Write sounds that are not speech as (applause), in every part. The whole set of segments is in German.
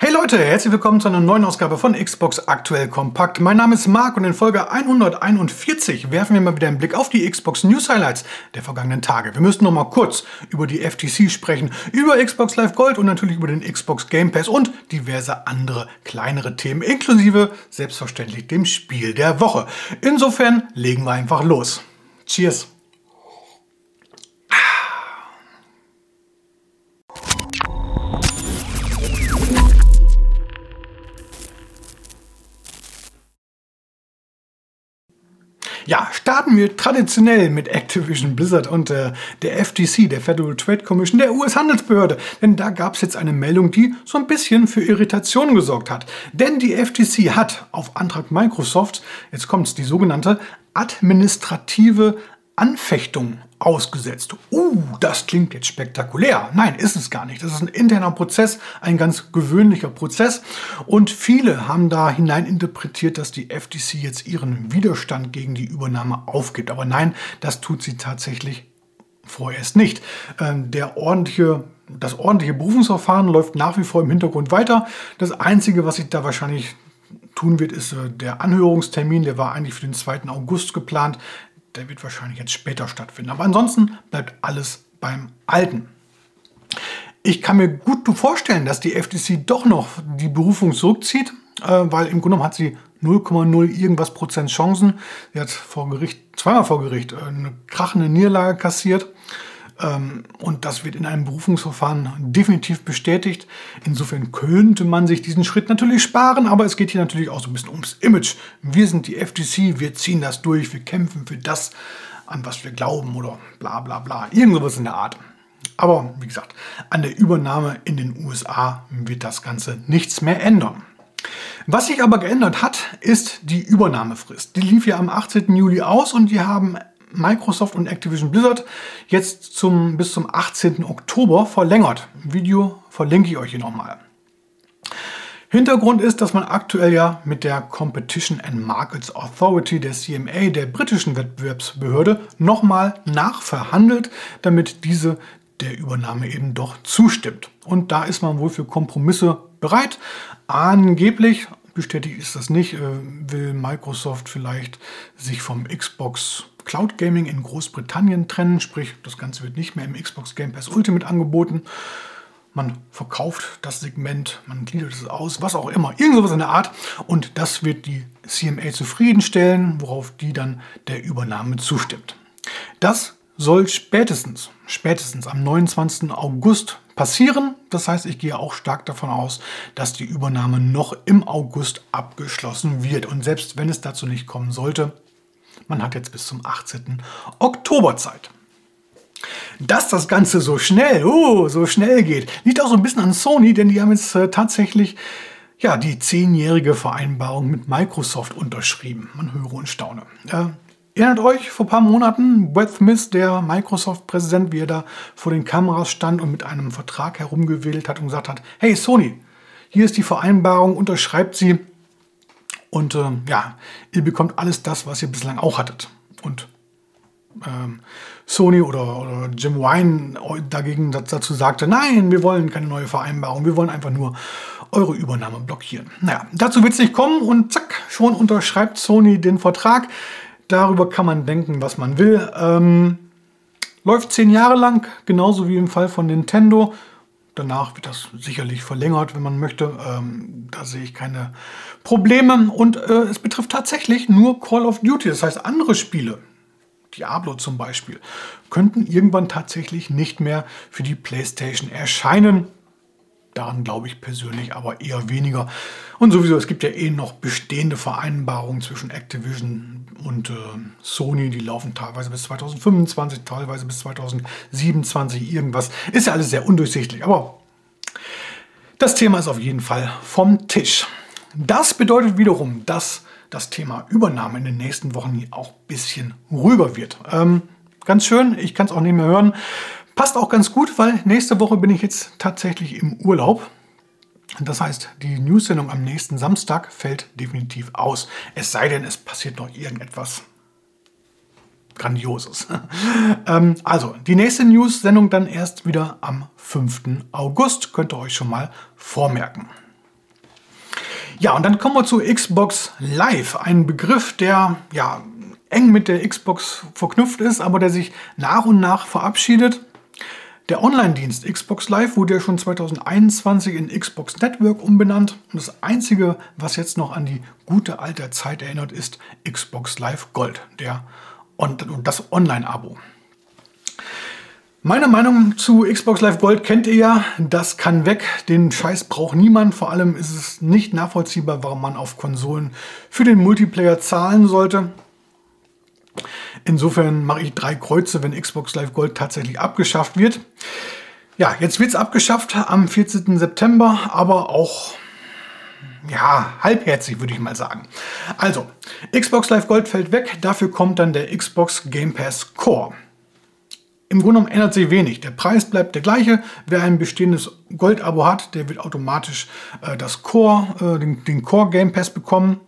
Hey Leute, herzlich willkommen zu einer neuen Ausgabe von Xbox Aktuell Kompakt. Mein Name ist Marc und in Folge 141 werfen wir mal wieder einen Blick auf die Xbox News Highlights der vergangenen Tage. Wir müssen noch mal kurz über die FTC sprechen, über Xbox Live Gold und natürlich über den Xbox Game Pass und diverse andere kleinere Themen, inklusive selbstverständlich dem Spiel der Woche. Insofern legen wir einfach los. Cheers! Ja, starten wir traditionell mit Activision Blizzard und äh, der FTC, der Federal Trade Commission, der US-Handelsbehörde. Denn da gab es jetzt eine Meldung, die so ein bisschen für Irritationen gesorgt hat. Denn die FTC hat auf Antrag Microsoft, jetzt kommt es, die sogenannte administrative Anfechtung ausgesetzt. Uh, das klingt jetzt spektakulär. Nein, ist es gar nicht. Das ist ein interner Prozess, ein ganz gewöhnlicher Prozess. Und viele haben da hineininterpretiert, dass die FTC jetzt ihren Widerstand gegen die Übernahme aufgibt. Aber nein, das tut sie tatsächlich vorerst nicht. Ähm, der ordentliche das ordentliche Berufungsverfahren läuft nach wie vor im Hintergrund weiter. Das Einzige, was sich da wahrscheinlich tun wird, ist äh, der Anhörungstermin. Der war eigentlich für den 2. August geplant der wird wahrscheinlich jetzt später stattfinden. Aber ansonsten bleibt alles beim Alten. Ich kann mir gut vorstellen, dass die FTC doch noch die Berufung zurückzieht, äh, weil im Grunde genommen hat sie 0,0 irgendwas Prozent Chancen. Sie hat vor Gericht, zweimal vor Gericht, äh, eine krachende Niederlage kassiert. Ähm, und das wird in einem Berufungsverfahren definitiv bestätigt. Insofern könnte man sich diesen Schritt natürlich sparen, aber es geht hier natürlich auch so ein bisschen ums Image. Wir sind die FTC, wir ziehen das durch, wir kämpfen für das, an was wir glauben oder bla bla bla. Irgend sowas in der Art. Aber wie gesagt, an der Übernahme in den USA wird das Ganze nichts mehr ändern. Was sich aber geändert hat, ist die Übernahmefrist. Die lief ja am 18. Juli aus und die haben Microsoft und Activision Blizzard jetzt zum, bis zum 18. Oktober verlängert. Video verlinke ich euch hier nochmal. Hintergrund ist, dass man aktuell ja mit der Competition and Markets Authority, der CMA, der britischen Wettbewerbsbehörde, nochmal nachverhandelt, damit diese der Übernahme eben doch zustimmt. Und da ist man wohl für Kompromisse bereit. Angeblich, bestätigt ist das nicht, äh, will Microsoft vielleicht sich vom Xbox Cloud Gaming in Großbritannien trennen, sprich das Ganze wird nicht mehr im Xbox Game Pass Ultimate angeboten. Man verkauft das Segment, man gliedert es aus, was auch immer, irgendwas in der Art. Und das wird die CMA zufriedenstellen, worauf die dann der Übernahme zustimmt. Das soll spätestens, spätestens am 29. August passieren. Das heißt, ich gehe auch stark davon aus, dass die Übernahme noch im August abgeschlossen wird. Und selbst wenn es dazu nicht kommen sollte, man hat jetzt bis zum 18. Oktober Zeit. Dass das Ganze so schnell, oh, so schnell geht, liegt auch so ein bisschen an Sony, denn die haben jetzt äh, tatsächlich ja, die zehnjährige Vereinbarung mit Microsoft unterschrieben. Man höre und staune. Äh, erinnert euch, vor ein paar Monaten, Brett Smith, der Microsoft-Präsident, wie er da vor den Kameras stand und mit einem Vertrag herumgewedelt hat und gesagt hat, hey Sony, hier ist die Vereinbarung, unterschreibt sie. Und äh, ja, ihr bekommt alles das, was ihr bislang auch hattet. Und ähm, Sony oder, oder, Jim Wine dagegen dazu sagte, nein, wir wollen keine neue Vereinbarung, wir wollen einfach nur eure Übernahme blockieren. Naja, dazu wird es nicht kommen und zack, schon unterschreibt Sony den Vertrag. Darüber kann man denken, was man will. Ähm, läuft zehn Jahre lang, genauso wie im Fall von Nintendo. Danach wird das sicherlich verlängert, wenn man möchte. Ähm, da sehe ich keine Probleme. Und äh, es betrifft tatsächlich nur Call of Duty. Das heißt, andere Spiele, Diablo zum Beispiel, könnten irgendwann tatsächlich nicht mehr für die PlayStation erscheinen. Daran glaube ich persönlich aber eher weniger. Und sowieso, es gibt ja eh noch bestehende Vereinbarungen zwischen Activision und äh, Sony. Die laufen teilweise bis 2025, teilweise bis 2027, irgendwas. Ist ja alles sehr undurchsichtig. Aber das Thema ist auf jeden Fall vom Tisch. Das bedeutet wiederum, dass das Thema Übernahme in den nächsten Wochen auch ein bisschen ruhiger wird. Ähm, ganz schön, ich kann es auch nicht mehr hören. Passt auch ganz gut, weil nächste Woche bin ich jetzt tatsächlich im Urlaub. Das heißt, die News-Sendung am nächsten Samstag fällt definitiv aus. Es sei denn, es passiert noch irgendetwas Grandioses. (laughs) ähm, also, die nächste News-Sendung dann erst wieder am 5. August. Könnt ihr euch schon mal vormerken. Ja, und dann kommen wir zu Xbox Live, ein Begriff, der ja eng mit der Xbox verknüpft ist, aber der sich nach und nach verabschiedet. Der Online-Dienst Xbox Live wurde ja schon 2021 in Xbox Network umbenannt und das Einzige, was jetzt noch an die gute alte Zeit erinnert, ist Xbox Live Gold, der und das Online-Abo. Meine Meinung zu Xbox Live Gold kennt ihr ja. Das kann weg. Den Scheiß braucht niemand. Vor allem ist es nicht nachvollziehbar, warum man auf Konsolen für den Multiplayer zahlen sollte. Insofern mache ich drei Kreuze, wenn Xbox Live Gold tatsächlich abgeschafft wird. Ja, jetzt wird es abgeschafft am 14. September, aber auch ja, halbherzig würde ich mal sagen. Also, Xbox Live Gold fällt weg, dafür kommt dann der Xbox Game Pass Core. Im Grunde genommen ändert sich wenig. Der Preis bleibt der gleiche. Wer ein bestehendes Gold-Abo hat, der wird automatisch äh, das Core, äh, den, den Core Game Pass bekommen.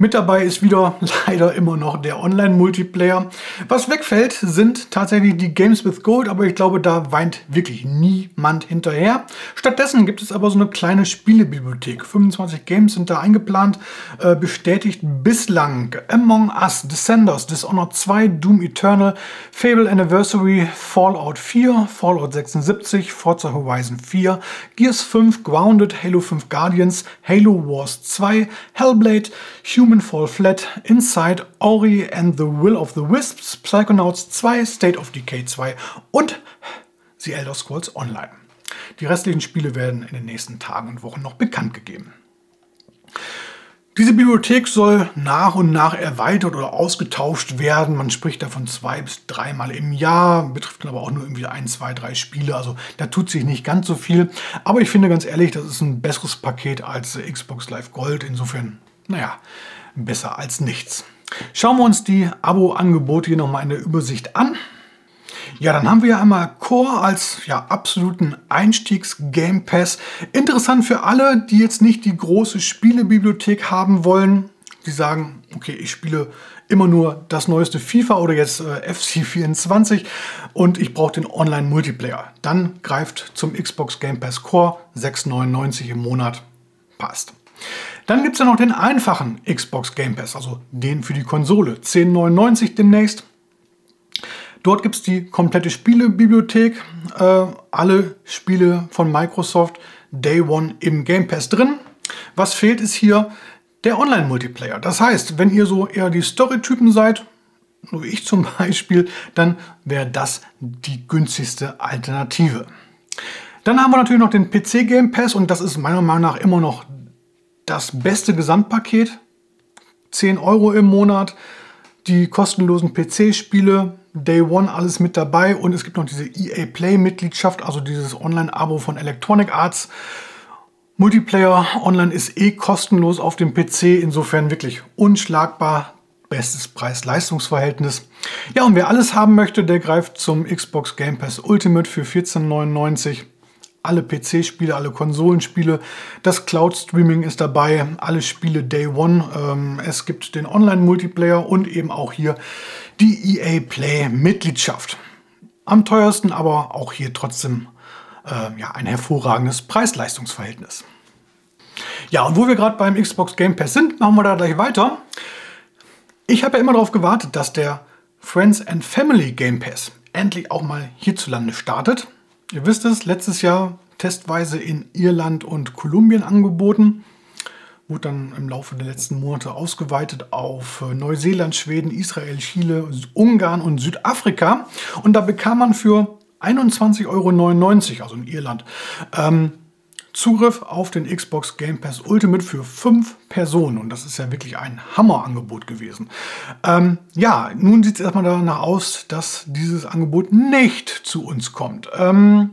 Mit dabei ist wieder (laughs) leider immer noch der Online-Multiplayer. Was wegfällt, sind tatsächlich die Games with Gold, aber ich glaube, da weint wirklich niemand hinterher. Stattdessen gibt es aber so eine kleine Spielebibliothek. 25 Games sind da eingeplant, äh, bestätigt bislang Among Us, Descenders, Dishonored 2, Doom Eternal, Fable Anniversary, Fallout 4, Fallout 76, Forza Horizon 4, Gears 5, Grounded, Halo 5 Guardians, Halo Wars 2, Hellblade, Human Human Fall Flat, Inside, Ori and the Will of the Wisps, Psychonauts 2, State of Decay 2 und The Elder Scrolls Online. Die restlichen Spiele werden in den nächsten Tagen und Wochen noch bekannt gegeben. Diese Bibliothek soll nach und nach erweitert oder ausgetauscht werden. Man spricht davon zwei bis dreimal im Jahr, betrifft aber auch nur irgendwie ein, zwei, drei Spiele. Also da tut sich nicht ganz so viel. Aber ich finde ganz ehrlich, das ist ein besseres Paket als Xbox Live Gold. Insofern, naja, besser als nichts. Schauen wir uns die Abo-Angebote hier nochmal in der Übersicht an. Ja, dann haben wir ja einmal Core als ja, absoluten Einstiegs-Game Pass. Interessant für alle, die jetzt nicht die große Spielebibliothek haben wollen. Die sagen, okay, ich spiele immer nur das neueste FIFA oder jetzt äh, FC24 und ich brauche den Online-Multiplayer. Dann greift zum Xbox Game Pass Core 6,99 im Monat. Passt. Dann gibt es ja noch den einfachen Xbox Game Pass, also den für die Konsole. 10,99 demnächst. Dort gibt es die komplette Spielebibliothek, äh, alle Spiele von Microsoft Day One im Game Pass drin. Was fehlt ist hier der Online-Multiplayer. Das heißt, wenn ihr so eher die Story-Typen seid, so wie ich zum (laughs) Beispiel, dann wäre das die günstigste Alternative. Dann haben wir natürlich noch den PC Game Pass und das ist meiner Meinung nach immer noch das beste Gesamtpaket. 10 Euro im Monat, die kostenlosen PC-Spiele, Day One alles mit dabei und es gibt noch diese EA Play-Mitgliedschaft, also dieses Online-Abo von Electronic Arts. Multiplayer online ist eh kostenlos auf dem PC, insofern wirklich unschlagbar. Bestes Preis-Leistungs-Verhältnis. Ja, und wer alles haben möchte, der greift zum Xbox Game Pass Ultimate für 14,99 alle PC-Spiele, alle Konsolenspiele. Das Cloud-Streaming ist dabei, alle Spiele Day One. Ähm, es gibt den Online-Multiplayer und eben auch hier die EA Play-Mitgliedschaft. Am teuersten, aber auch hier trotzdem äh, ja, ein hervorragendes Preis-Leistungs-Verhältnis. Ja, und wo wir gerade beim Xbox Game Pass sind, machen wir da gleich weiter. Ich habe ja immer darauf gewartet, dass der Friends and Family Game Pass endlich auch mal hierzulande startet. Ihr wisst es, letztes Jahr testweise in Irland und Kolumbien angeboten. Wurde dann im Laufe der letzten Monate ausgeweitet auf äh, Neuseeland, Schweden, Israel, Chile, Ungarn und Südafrika. Und da bekam man für 21,99 Euro, also in Irland, ähm, Zugriff auf den Xbox Game Pass Ultimate für fünf Personen. Und das ist ja wirklich ein Hammerangebot gewesen. Ähm, ja, nun sieht es erstmal danach aus, dass dieses Angebot nicht zu uns kommt. Ähm,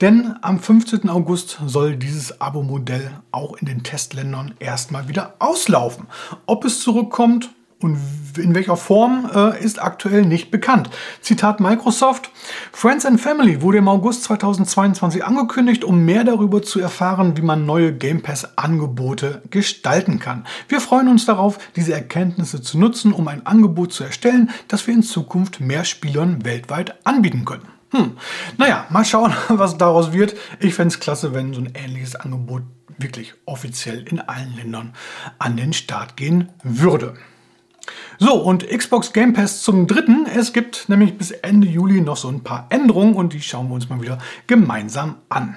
denn am 15. August soll dieses Abo-Modell auch in den Testländern erstmal wieder auslaufen. Ob es zurückkommt, und in welcher Form äh, ist aktuell nicht bekannt. Zitat Microsoft. Friends and Family wurde im August 2022 angekündigt, um mehr darüber zu erfahren, wie man neue Game Pass-Angebote gestalten kann. Wir freuen uns darauf, diese Erkenntnisse zu nutzen, um ein Angebot zu erstellen, das wir in Zukunft mehr Spielern weltweit anbieten können. Hm. Naja, mal schauen, (laughs) was daraus wird. Ich fände es klasse, wenn so ein ähnliches Angebot wirklich offiziell in allen Ländern an den Start gehen würde. So, und Xbox Game Pass zum dritten. Es gibt nämlich bis Ende Juli noch so ein paar Änderungen und die schauen wir uns mal wieder gemeinsam an.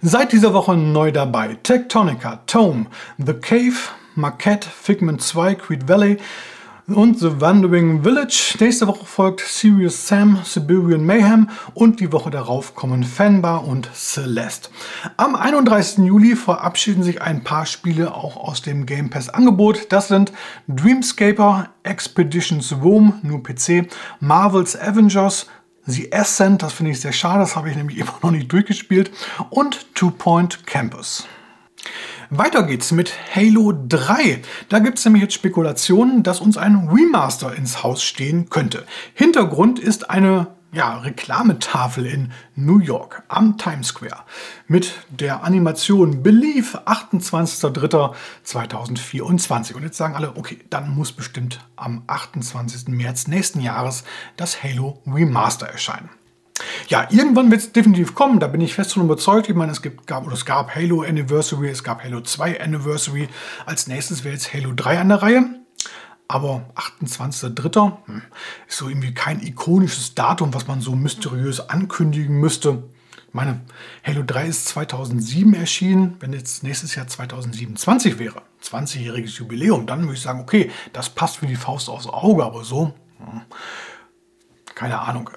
Seit dieser Woche neu dabei Tectonica, Tome, The Cave, Maquette, Figment 2, Creed Valley, und The Wandering Village. Nächste Woche folgt Serious Sam, Siberian Mayhem und die Woche darauf kommen Fanbar und Celeste. Am 31. Juli verabschieden sich ein paar Spiele auch aus dem Game Pass Angebot. Das sind Dreamscaper, Expeditions Rome, nur PC, Marvel's Avengers, The Ascent, das finde ich sehr schade, das habe ich nämlich (laughs) immer noch nicht durchgespielt, und Two Point Campus. Weiter geht's mit Halo 3. Da gibt es nämlich jetzt Spekulationen, dass uns ein Remaster ins Haus stehen könnte. Hintergrund ist eine ja, Reklametafel in New York am Times Square mit der Animation Believe 28.03.2024. Und jetzt sagen alle, okay, dann muss bestimmt am 28. März nächsten Jahres das Halo Remaster erscheinen. Ja, irgendwann wird es definitiv kommen, da bin ich fest von überzeugt. Ich meine, es, gibt, gab, oder es gab Halo Anniversary, es gab Halo 2 Anniversary. Als nächstes wäre jetzt Halo 3 an der Reihe. Aber 28.03. Hm, ist so irgendwie kein ikonisches Datum, was man so mysteriös ankündigen müsste. Ich meine, Halo 3 ist 2007 erschienen. Wenn jetzt nächstes Jahr 2027 wäre, 20-jähriges Jubiläum, dann würde ich sagen, okay, das passt wie die Faust aufs Auge, aber so, hm, keine Ahnung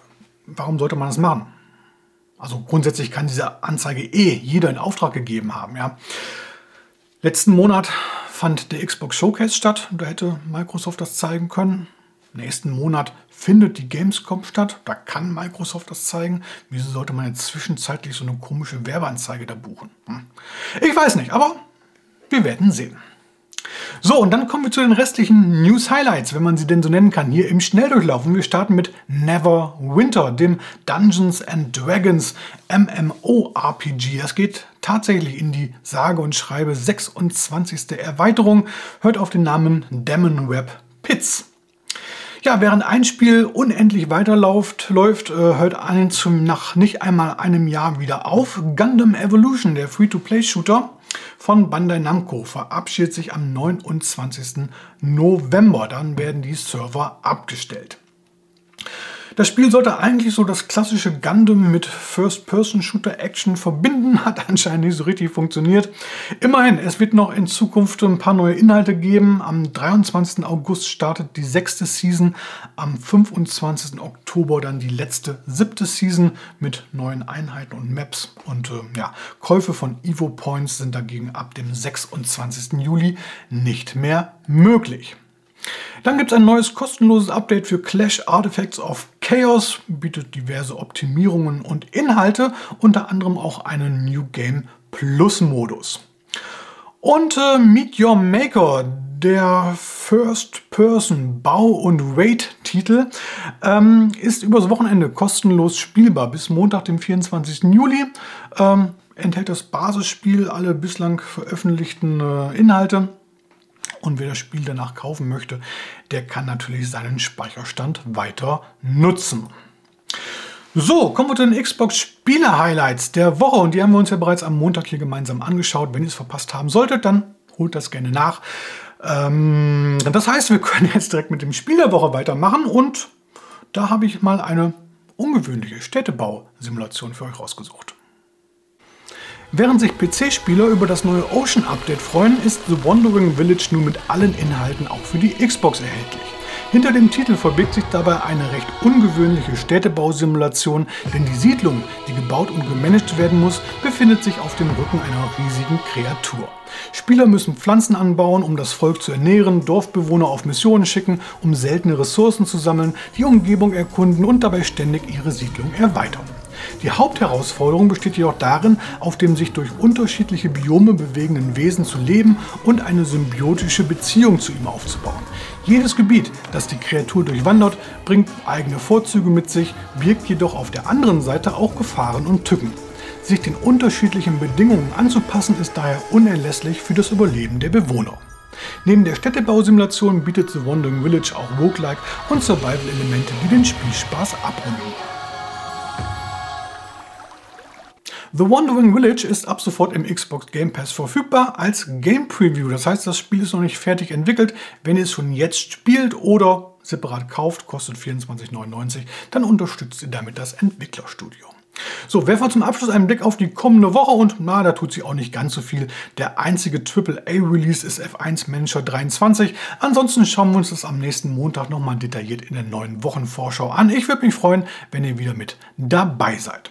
warum sollte man das machen? Also grundsätzlich kann diese Anzeige eh jeder in Auftrag gegeben haben. Ja. Letzten Monat fand der Xbox Showcase statt. Da hätte Microsoft das zeigen können. Nächsten Monat findet die Gamescom statt. Da kann Microsoft das zeigen. Wieso sollte man jetzt zwischenzeitlich so eine komische Werbeanzeige da buchen? Hm. Ich weiß nicht, aber wir werden sehen. So, und dann kommen wir zu den restlichen News Highlights, wenn man sie denn so nennen kann, hier im Schnelldurchlauf. Und wir starten mit Never Winter, dem Dungeons and Dragons MMORPG. Das geht tatsächlich in die sage und schreibe 26. Erweiterung. Hört auf den Namen Demon Web Pits. Ja, während ein Spiel unendlich weiterläuft, läuft, äh, hört ein zum nach nicht einmal einem Jahr wieder auf. Gundam Evolution, der Free-to-Play-Shooter, von Bandai Namco verabschiedet sich am 29. November. Dann werden die Server abgestellt. Das Spiel sollte eigentlich so das klassische Gundam mit First-Person-Shooter-Action verbinden, (laughs) hat anscheinend nicht so richtig funktioniert. Immerhin, es wird noch in Zukunft ein paar neue Inhalte geben. Am 23. August startet die sechste Season, am 25. Oktober dann die letzte siebte Season mit neuen Einheiten und Maps. Und äh, ja, Käufe von Evo Points sind dagegen ab dem 26. Juli nicht mehr möglich. Dann gibt es ein neues kostenloses Update für Clash Artifacts of Chaos, bietet diverse Optimierungen und Inhalte, unter anderem auch einen New Game Plus Modus. Und äh, Meet Your Maker, der First-Person-Bau- und Raid-Titel, ähm, ist übers Wochenende kostenlos spielbar bis Montag, dem 24. Juli. Ähm, enthält das Basisspiel alle bislang veröffentlichten äh, Inhalte und wer das Spiel danach kaufen möchte, der kann natürlich seinen Speicherstand weiter nutzen. So, kommen wir zu den Xbox-Spiele-Highlights der Woche. Und die haben wir uns ja bereits am Montag hier gemeinsam angeschaut. Wenn ihr es verpasst haben solltet, dann holt das gerne nach. Ähm, das heißt, wir können (laughs) jetzt direkt mit dem Spiel der Woche weitermachen. Und da habe ich mal eine ungewöhnliche Städtebausimulation für euch rausgesucht. Während sich PC-Spieler über das neue Ocean Update freuen, ist The Wandering Village nun mit allen Inhalten auch für die Xbox erhältlich. Hinter dem Titel verbirgt sich dabei eine recht ungewöhnliche Städtebausimulation, denn die Siedlung, die gebaut und gemanagt werden muss, befindet sich auf dem Rücken einer riesigen Kreatur. Spieler müssen Pflanzen anbauen, um das Volk zu ernähren, Dorfbewohner auf Missionen schicken, um seltene Ressourcen zu sammeln, die Umgebung erkunden und dabei ständig ihre Siedlung erweitern. Die Hauptherausforderung besteht jedoch darin, auf dem sich durch unterschiedliche Biome bewegenden Wesen zu leben und eine symbiotische Beziehung zu ihm aufzubauen. Jedes Gebiet, das die Kreatur durchwandert, bringt eigene Vorzüge mit sich, birgt jedoch auf der anderen Seite auch Gefahren und Tücken. Sich den unterschiedlichen Bedingungen anzupassen ist daher unerlässlich für das Überleben der Bewohner. Neben der Städtebausimulation bietet The Wandering Village auch Roguelike und Survival-Elemente, die den Spielspaß abrunden. The Wandering Village ist ab sofort im Xbox Game Pass verfügbar als Game Preview. Das heißt, das Spiel ist noch nicht fertig entwickelt. Wenn ihr es schon jetzt spielt oder separat kauft, kostet 24,99, dann unterstützt ihr damit das Entwicklerstudio. So, werfen wir zum Abschluss einen Blick auf die kommende Woche und na, da tut sich auch nicht ganz so viel. Der einzige AAA-Release ist F1 Manager 23. Ansonsten schauen wir uns das am nächsten Montag nochmal detailliert in der neuen Wochenvorschau an. Ich würde mich freuen, wenn ihr wieder mit dabei seid.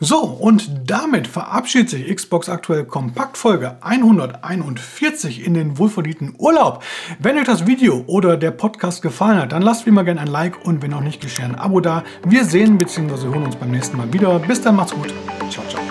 So, und damit verabschiedet sich Xbox aktuell Kompaktfolge 141 in den wohlverdienten Urlaub. Wenn euch das Video oder der Podcast gefallen hat, dann lasst wie immer gerne ein Like und wenn noch nicht geschehen, ein Abo da. Wir sehen bzw. hören uns beim nächsten Mal wieder. Bis dann, macht's gut. Ciao, ciao.